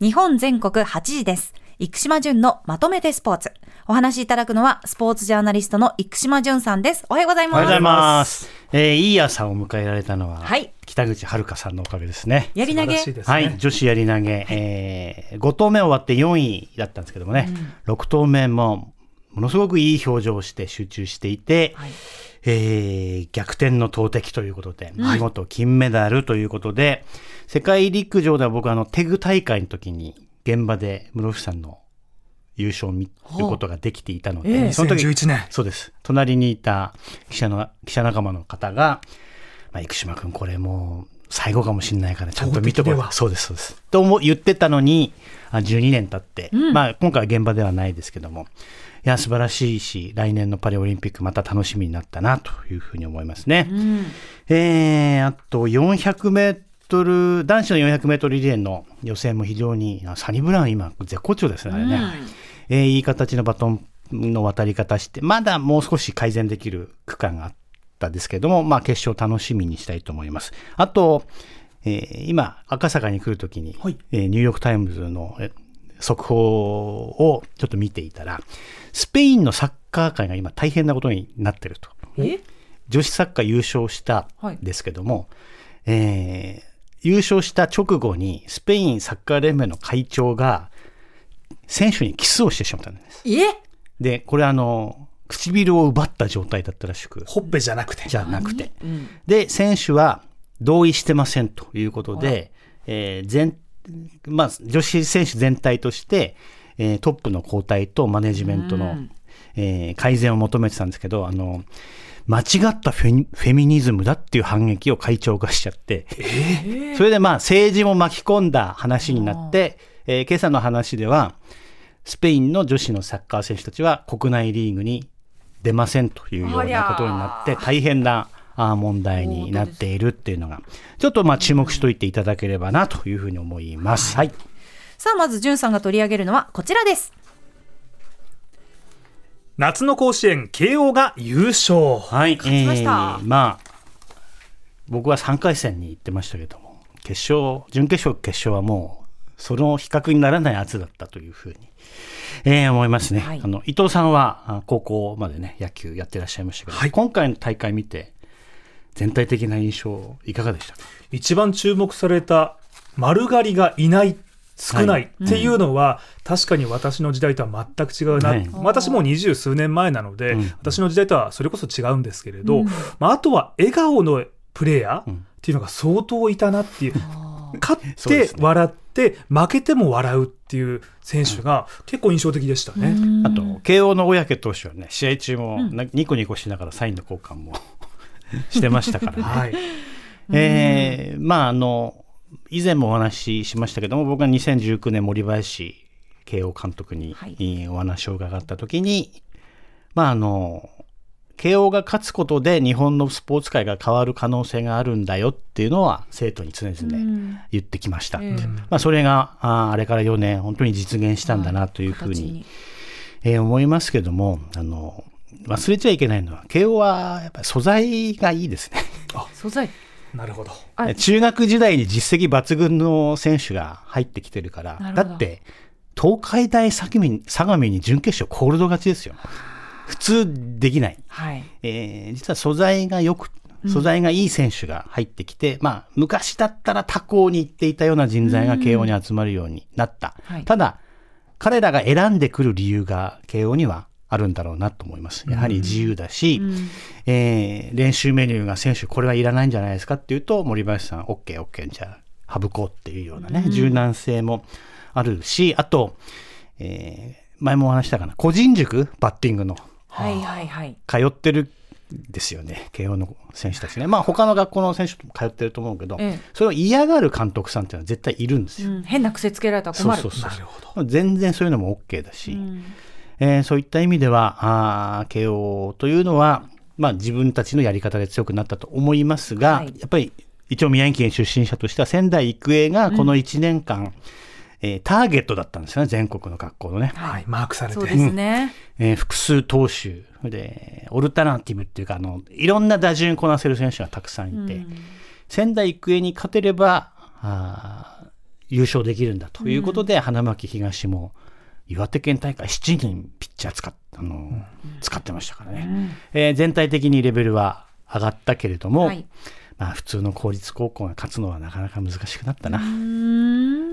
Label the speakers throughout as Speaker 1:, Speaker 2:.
Speaker 1: 日本全国8時です。生島淳のまとめてスポーツ。お話しいただくのは、スポーツジャーナリストの生島淳さんです。おはようございます。
Speaker 2: おはようございます。えー、いい朝を迎えられたのは、
Speaker 1: はい
Speaker 2: 北口遥さんのおかげですね。
Speaker 1: やり投げ。
Speaker 3: ね
Speaker 2: はい、女子やり投げ、えー、5投目終わって4位だったんですけどもね、6投目もものすごくいい表情をして集中していて、
Speaker 1: はい
Speaker 2: えー逆転の投擲ということで、見事金メダルということで、世界陸上では僕はあのテグ大会の時に現場で室伏さんの優勝を見ることができていたので、
Speaker 1: ええ
Speaker 2: その時
Speaker 3: 2011年
Speaker 2: そうです。隣にいた記者の、記者仲間の方が、まあ、生島君これもう最後かもしれないからちゃんと見てこい
Speaker 3: 投擲では
Speaker 2: そうです、そうです。と思う言ってたのに、あ12年経って、まあ今回は現場ではないですけども、いや、素晴らしいし、来年のパリオリンピックまた楽しみになったなというふうに思いますね。えー、あと400メートル、男子の400メートルリレーの予選も非常に、あサニブラウン今絶好調ですね、あれね。えーいい形のバトンの渡り方して、まだもう少し改善できる区間があったですけども、まあ決勝楽しみにしたいと思います。あと、えー今、赤坂に来るときに、
Speaker 3: はい
Speaker 2: えーニューヨークタイムズのえ速報をちょっと見ていたら、スペインのサッカー界が今大変なことになってると。
Speaker 1: え？
Speaker 2: 女子サッカー優勝したんですけども、えー優勝した直後にスペインサッカー連盟の会長が選手にキスをしてしまったんです。
Speaker 1: え？
Speaker 2: で、これあの、唇を奪った状態だったらしく、
Speaker 3: ほっぺじゃなくて。
Speaker 2: じゃなくて。で、選手は同意してませんということで、えー全、まあ、女子選手全体として、えートップの交代とマネジメントの、えー改善を求めてたんですけど、あの、間違ったフェニフェミニズムだっていう反撃を会長がしちゃって、それでまあ政治も巻き込んだ話になって、えー今朝の話では、スペインの女子のサッカー選手たちは国内リーグに出ませんというようなことになって大変な問題になっているっていうのが、ちょっとまあ注目しておいていただければなというふうに思います。はい。
Speaker 1: さあ、まず、淳さんが取り上げるのはこちらです。
Speaker 3: 夏の甲子園慶応が優勝
Speaker 2: はい。
Speaker 1: 勝ちました
Speaker 2: えーまあ、僕は3回戦に行ってましたけども、決勝、準決勝、決勝はもう、その比較にならない圧だったというふうに、えー思いますね。
Speaker 1: はい。
Speaker 2: あの、伊藤さんはあ高校までね、野球やってらっしゃいましたけど、
Speaker 3: はい。
Speaker 2: 今回の大会見て、全体的な印象、いかがでしたか？
Speaker 3: 一番注目された丸刈りがいない少ないっていうのは、確かに私の時代とは全く違うな、
Speaker 2: はい。
Speaker 3: 私もう二十数年前なので、
Speaker 2: うん。
Speaker 3: 私の時代とはそれこそ違うんですけれど、まあ、あとは笑顔のプレイヤーっていうのが相当いたなっていう、勝って笑って負けても笑うっていう選手が結構印象的でしたね。
Speaker 2: あと、慶応の小宅投手はね、試合中もなニコニコしながらサインの交換も してましたからね。
Speaker 3: はい、
Speaker 2: えーまああの以前もお話ししましたけども僕が2019年森林慶応監督に、お話を伺った時にまああの慶応が勝つことで日本のスポーツ界が変わる可能性があるんだよっていうのは生徒に常々言ってきました、
Speaker 1: ええ
Speaker 2: まあ、それがあーあれから4年本当に実現したんだなというふう
Speaker 1: 形
Speaker 2: に、えー思いますけどもあの忘れちゃいけないのは慶応はやっぱり素材がいいですね。
Speaker 1: 素材。
Speaker 3: なるほど。
Speaker 1: あ
Speaker 2: 中学時代に実績抜群の選手が入ってきてるから
Speaker 1: なるほど
Speaker 2: だって東海大相模に準決勝コールド勝ちですよ普通できない、
Speaker 1: はい。
Speaker 2: えー実は素材がよく素材がいい選手が入ってきて、まあ昔だったら他校に行っていたような人材が慶応に集まるようになった、
Speaker 1: はい。
Speaker 2: ただ彼らが選んでくる理由が慶応にはあるんだろうなと思います。やはり自由だし、えー練習メニューが選手これはいらないんじゃないですかっていうと森林さん OKOK、OK, じゃあ省こうっていうようなね、柔軟性もあるしあと、えー前もお話したかな個人塾バッティングの
Speaker 1: はいはいはい。
Speaker 2: 通ってるんですよね。慶応の選手たちね。まあ他の学校の選手も通ってると思うけど、
Speaker 1: ええ。
Speaker 2: それを嫌がる監督さんっていうのは絶対いるんですよ。
Speaker 1: うん。変な癖つけられたら困る。
Speaker 2: そうそうそう
Speaker 3: なるほど。
Speaker 2: 全然そういうのも OK だし、
Speaker 1: うん
Speaker 2: えーそういった意味ではあー慶応というのは、まあ、自分たちのやり方で強くなったと思いますが、
Speaker 1: はい。
Speaker 2: やっぱり一応宮城県出身者としては仙台育英がこの1年間、えーターゲットだったんですよね全国の学校のね。
Speaker 3: はい、マークされて。
Speaker 1: そうですね。
Speaker 2: えー複数投手でオルタナティブっていうかあのいろんな打順こなせる選手がたくさんいて、仙台育英に勝てればあー優勝できるんだということで、花巻東も岩手県大会7人ピッチャー使っあの、使ってましたからね、えー全体的にレベルは上がったけれども、
Speaker 1: はい。
Speaker 2: まあ、普通の公立高校が勝つのはなかなか難しくなったな、
Speaker 1: うーん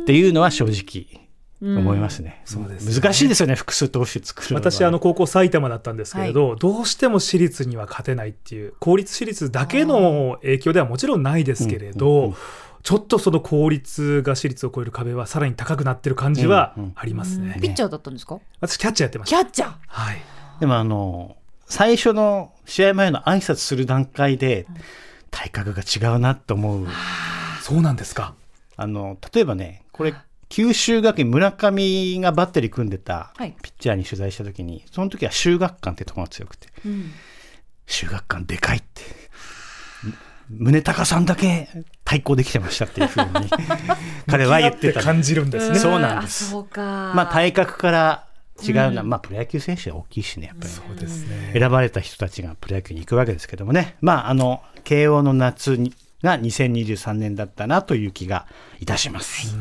Speaker 2: っていうのは正直思いますね。
Speaker 3: そうですね
Speaker 2: 難しいですよね、複数投手作るのは。
Speaker 3: 私あの高校埼玉だったんですけれど、どうしても私立には勝てないっていう公立私立だけの影響ではもちろんないですけれど、
Speaker 2: うんうんうん
Speaker 3: ちょっとその公立が私立を超える壁はさらに高くなってる感じは
Speaker 2: うんうん
Speaker 3: ありますね。
Speaker 1: ピッチャーだったんですか？
Speaker 3: 私キャッチャーやってました。
Speaker 1: キャッチャー
Speaker 3: はい。
Speaker 2: でもあの、最初の試合前の挨拶する段階で、体格が違うなと思う。
Speaker 3: そうなんですか。
Speaker 2: あの、例えばね、これ、九州学院村上がバッテリー組んでた
Speaker 1: はい
Speaker 2: ピッチャーに取材した時に、その時は修学館ってとこが強くて、
Speaker 1: うん
Speaker 2: 修学館でかいって。宗高さんだけ対抗できてましたっていうふうに 彼は言ってた。
Speaker 3: 感じるんですね。
Speaker 2: そうなんです
Speaker 1: あそうか。
Speaker 2: まあ体格から違うな、まあプロ野球選手は大きいしね、やっぱりね、
Speaker 3: そうですね。
Speaker 2: 選ばれた人たちがプロ野球に行くわけですけどもね、まああの、慶応の夏にが2023年だったなという気がいたします。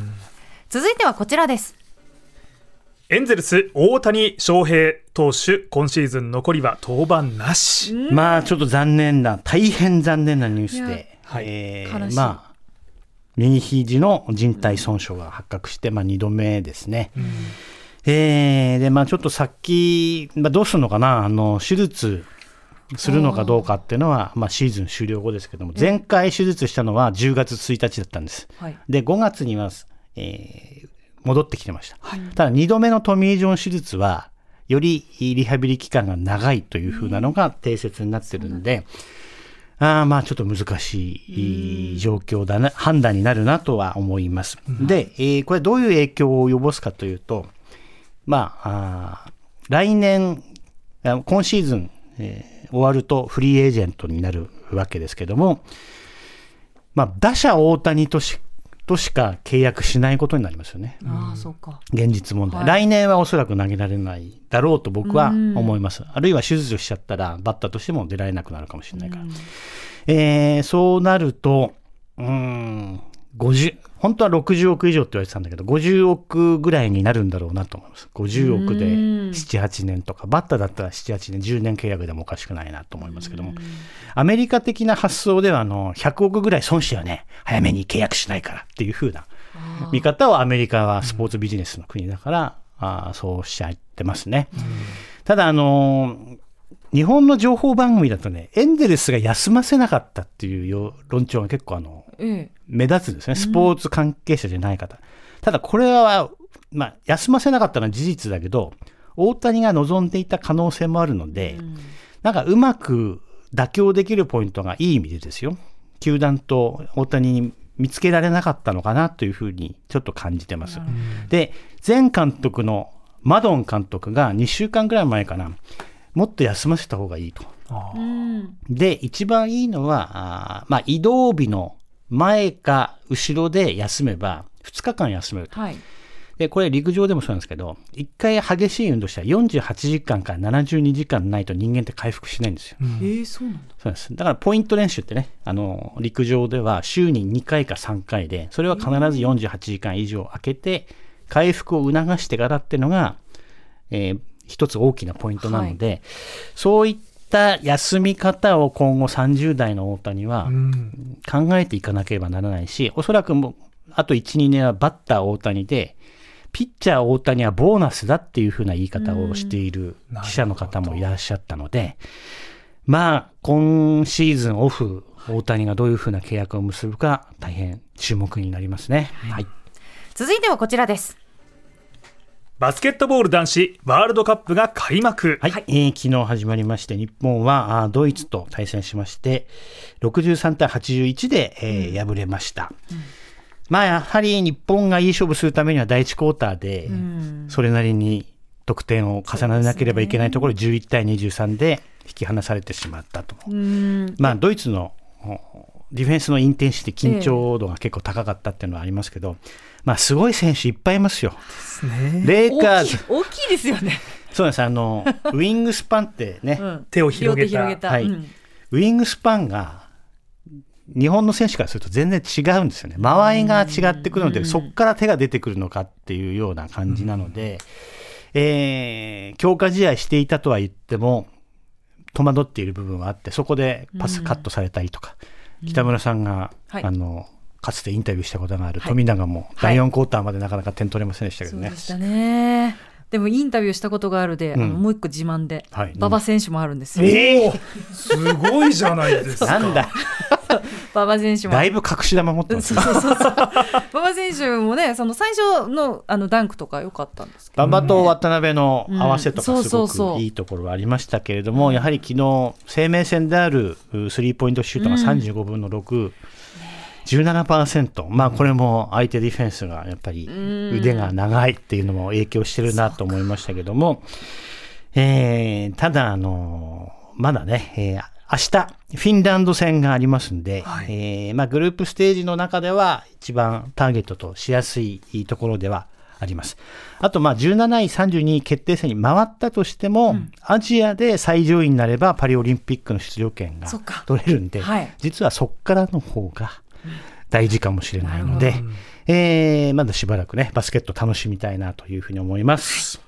Speaker 1: 続いてはこちらです。
Speaker 3: エンゼルス大谷翔平投手今シーズン残りは登板なし。
Speaker 2: まあちょっと残念な、大変残念なニュースで、
Speaker 3: はい
Speaker 2: えーまあ、右肘の靭帯損傷が発覚して、まあ2度目ですね。
Speaker 3: うん
Speaker 2: えーで、まあちょっと先、まあ、どうするのかな、あの、手術するのかどうかっていうのは、まあシーズン終了後ですけども、前回手術したのは10月1日だったんです。
Speaker 1: はい。
Speaker 2: で、5月には、えー戻ってきてました。ただ、2度目のトミー・ジョン手術は、よりリハビリ期間が長いというふうなのが定説になってるんで、あーまあちょっと難しい状況だな、判断になるなとは思います。で、えーこれどういう影響を及ぼすかというと、まあ、あー来年、あ今シーズン、えー終わるとフリーエージェントになるわけですけども、まあ、打者大谷としとしか契約しないことになりますよね。
Speaker 1: ああ、そうか。
Speaker 2: 現実問題、
Speaker 1: はい
Speaker 2: 来年はおそらく投げられないだろうと僕は思います。あるいは手術しちゃったらバッターとしても出られなくなるかもしれないから。えーそうなると、うーん、50、本当は60億以上って言われてたんだけど、50億ぐらいになるんだろうなと思います。50億で
Speaker 1: うん。
Speaker 2: 7、8年とか、バッターだったら7、8年、10年契約でもおかしくないなと思いますけども、アメリカ的な発想では、あの、100億ぐらい損してはね、早めに契約しないからっていう風な見方をアメリカはスポーツビジネスの国だから、あーそうおっしゃってますね。ただ、あのー日本の情報番組だとね、エンゼルスが休ませなかったっていうよ論調が結構あの、
Speaker 1: ええ。
Speaker 2: 目立つんですね。スポーツ関係者じゃない方。ただこれは、まあ、休ませなかったのは事実だけど、大谷が望んでいた可能性もあるので、なんかうまく妥協できるポイントがいい意味でですよ。球団と大谷に見つけられなかったのかなというふうにちょっと感じてます。で、前監督のマドン監督が2週間ぐらい前かな、もっと休ませた方がいいと。で、一番いいのは、あーまあ、移動日の前か後ろで休めば、2日間休めると。
Speaker 1: はい。
Speaker 2: で、これ陸上でもそうなんですけど、1回激しい運動したら48時間から72時間ないと人間って回復しないんですよ。
Speaker 1: ええ、そうなんだ。
Speaker 2: そうです。だからポイント練習ってね、あの、陸上では週に2回か3回で、それは必ず48時間以上空けて、回復を促してからっていうのが、えー一つ大きなポイントなので、そういった休み方を今後30代の大谷は
Speaker 3: うん
Speaker 2: 考えていかなければならないし、おそらくもう、あと1、2年はバッター大谷で、ピッチャー大谷はボーナスだっていうふうな言い方をしている記者の方もいらっしゃったので、まあ、今シーズンオフ、大谷がどういうふうな契約を結ぶか、大変注目になりますね。はい。
Speaker 1: 続いてはこちらです。
Speaker 3: バスケットボール男子ワールドカップが開幕。
Speaker 2: はい、えー昨日始まりまして、日本はあードイツと対戦しまして、63対81で、えー敗れました。まあ、やはり日本がいい勝負するためには第1クォーターで、それなりに得点を重ねなければいけないところ、11対23で引き離されてしまったと。
Speaker 1: うん。
Speaker 2: まあ、ドイツのおディフェンスのインテンシティ、緊張度が結構高かったっていうのはありますけど、まあ、すごい選手いっぱいいますよ。
Speaker 3: ね
Speaker 2: レイカーズ
Speaker 1: 大きい、大きいですよね。
Speaker 2: そうなんです。あの、ウィングスパンってね、
Speaker 1: うん
Speaker 3: 手を広げた
Speaker 1: げた。
Speaker 2: はい
Speaker 1: うん
Speaker 2: ウィングスパンが日本の選手からすると全然違うんですよね。間合いが違ってくるので、そこから手が出てくるのかっていうような感じなので、えー強化試合していたとは言っても、戸惑っている部分はあって、そこでパスカットされたりとか、北村さんが、
Speaker 1: はい
Speaker 2: あの、かつてインタビューしたことがある
Speaker 1: はい
Speaker 2: 富永も
Speaker 1: はい
Speaker 2: 第4クォーターまでなかなか点取れませんでしたけどね。
Speaker 1: そうでしたね。でもインタビューしたことがあるで、あの
Speaker 2: うん
Speaker 1: もう一個自慢で、
Speaker 2: はい
Speaker 1: 馬場選手もあるんですよ。
Speaker 3: おーすごいじゃないですか。
Speaker 2: なんだ、
Speaker 1: 馬場選手も。
Speaker 2: だいぶ隠し玉持ってますね。
Speaker 1: そうそうそうそう。馬場選手もね、その最初のあのダンクとか良かったんですけど。
Speaker 2: 馬場と渡辺の合わせとか
Speaker 1: うん
Speaker 2: すごくいいところはありましたけれども、やはり昨日生命線であるうスリーポイントシュートが35分の6、17%、まあこれも相手ディフェンスがやっぱり腕が長いっていうのも影響してるなと思いましたけども、えーただあのまだね、えー明日、フィンランド戦がありますんで、
Speaker 3: はい。
Speaker 2: えーまあ、グループステージの中では一番ターゲットとしやすいところではあります。あと、まあ、17位、32位決定戦に回ったとしても、アジアで最上位になればパリオリンピックの出場権が取れるんで、
Speaker 1: はい。
Speaker 2: 実はそこからの方が大事かもしれないので、
Speaker 3: なるほど。
Speaker 2: えーまだしばらくね、バスケット楽しみたいなというふうに思います。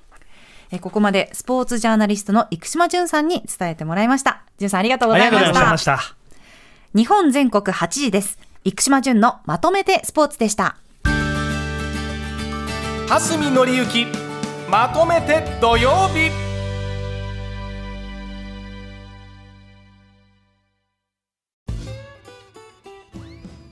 Speaker 1: えここまでスポーツジャーナリストの生島淳さんに伝えてもらいました。淳さんありがとうございまし
Speaker 2: ありがとうござい
Speaker 1: た
Speaker 3: ありがとうございま。した。
Speaker 1: 日本全国8時です。生島淳のまとめてスポーツでした。
Speaker 4: 蓮見紀之まとめて土曜日